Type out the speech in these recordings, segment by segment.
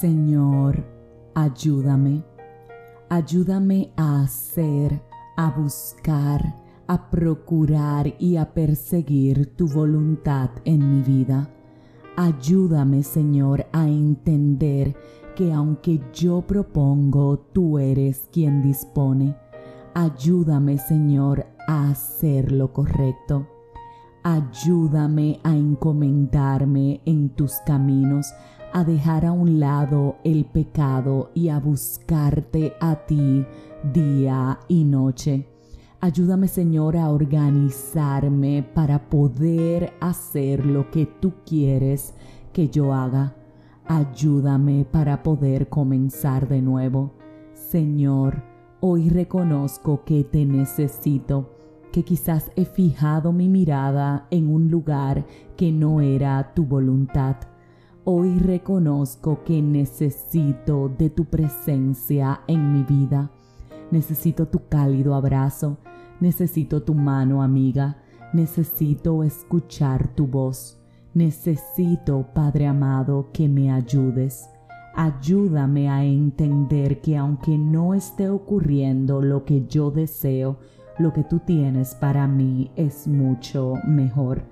Señor, ayúdame. Ayúdame a hacer, a buscar, a procurar y a perseguir tu voluntad en mi vida. Ayúdame, Señor, a entender que aunque yo propongo, tú eres quien dispone. Ayúdame, Señor, a hacer lo correcto. Ayúdame a encomendarme en tus caminos, a dejar a un lado el pecado y a buscarte a ti día y noche. Ayúdame Señor a organizarme para poder hacer lo que tú quieres que yo haga. Ayúdame para poder comenzar de nuevo. Señor, hoy reconozco que te necesito que quizás he fijado mi mirada en un lugar que no era tu voluntad. Hoy reconozco que necesito de tu presencia en mi vida. Necesito tu cálido abrazo, necesito tu mano amiga, necesito escuchar tu voz. Necesito, Padre amado, que me ayudes. Ayúdame a entender que aunque no esté ocurriendo lo que yo deseo, lo que tú tienes para mí es mucho mejor.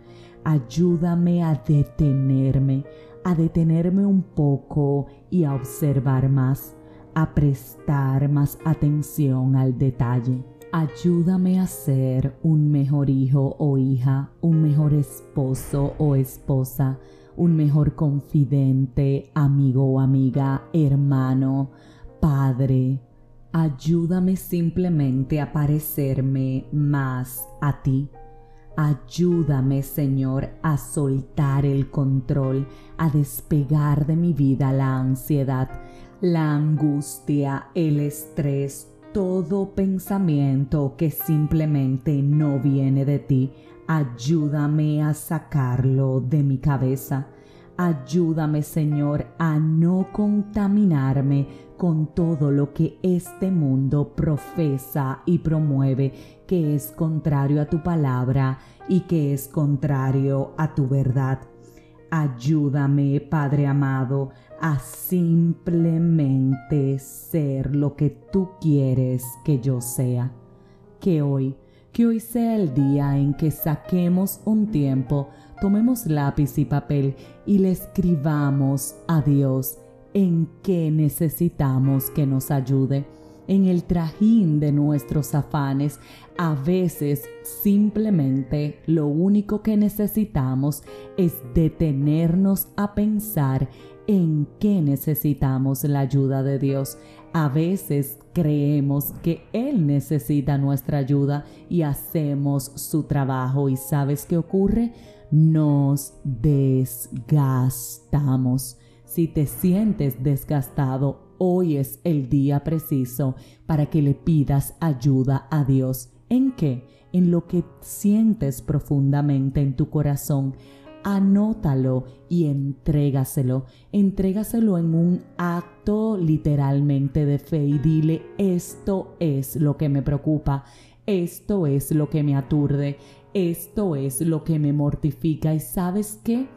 Ayúdame a detenerme, a detenerme un poco y a observar más, a prestar más atención al detalle. Ayúdame a ser un mejor hijo o hija, un mejor esposo o esposa, un mejor confidente, amigo o amiga, hermano, padre, Ayúdame simplemente a parecerme más a ti. Ayúdame, Señor, a soltar el control, a despegar de mi vida la ansiedad, la angustia, el estrés, todo pensamiento que simplemente no viene de ti. Ayúdame a sacarlo de mi cabeza. Ayúdame, Señor, a no contaminarme con todo lo que este mundo profesa y promueve que es contrario a tu palabra y que es contrario a tu verdad. Ayúdame, Padre amado, a simplemente ser lo que tú quieres que yo sea. Que hoy, que hoy sea el día en que saquemos un tiempo tomemos lápiz y papel y le escribamos a Dios en qué necesitamos que nos ayude. En el trajín de nuestros afanes, a veces simplemente lo único que necesitamos es detenernos a pensar en qué necesitamos la ayuda de Dios. A veces creemos que Él necesita nuestra ayuda y hacemos su trabajo. ¿Y sabes qué ocurre? nos desgastamos. Si te sientes desgastado, hoy es el día preciso para que le pidas ayuda a Dios. ¿En qué? En lo que sientes profundamente en tu corazón. Anótalo y entrégaselo. Entrégaselo en un acto literalmente de fe y dile, esto es lo que me preocupa, esto es lo que me aturde, esto es lo que me mortifica y sabes qué?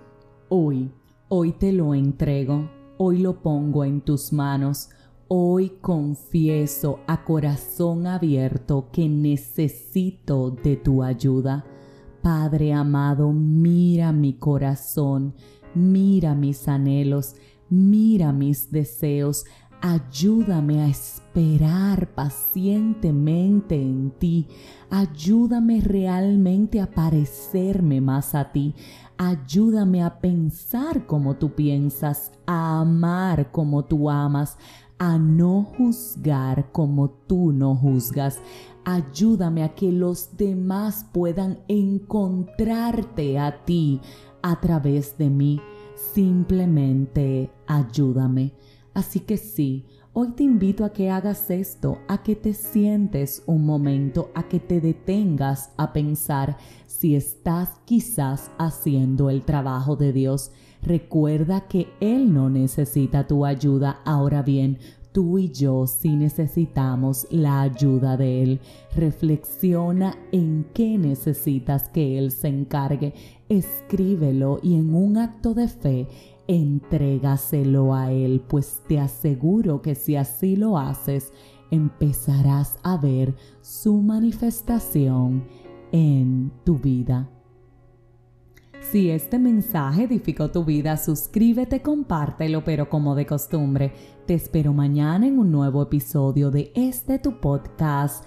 Hoy, hoy te lo entrego, hoy lo pongo en tus manos, hoy confieso a corazón abierto que necesito de tu ayuda. Padre amado, mira mi corazón, mira mis anhelos, mira mis deseos, Ayúdame a esperar pacientemente en ti. Ayúdame realmente a parecerme más a ti. Ayúdame a pensar como tú piensas, a amar como tú amas, a no juzgar como tú no juzgas. Ayúdame a que los demás puedan encontrarte a ti a través de mí. Simplemente ayúdame. Así que sí, hoy te invito a que hagas esto, a que te sientes un momento, a que te detengas a pensar si estás quizás haciendo el trabajo de Dios. Recuerda que Él no necesita tu ayuda. Ahora bien, tú y yo sí necesitamos la ayuda de Él. Reflexiona en qué necesitas que Él se encargue. Escríbelo y en un acto de fe entrégaselo a Él, pues te aseguro que si así lo haces, empezarás a ver su manifestación en tu vida. Si este mensaje edificó tu vida, suscríbete, compártelo, pero como de costumbre, te espero mañana en un nuevo episodio de este tu podcast,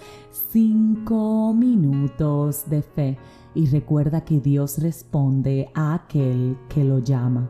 5 minutos de fe. Y recuerda que Dios responde a aquel que lo llama.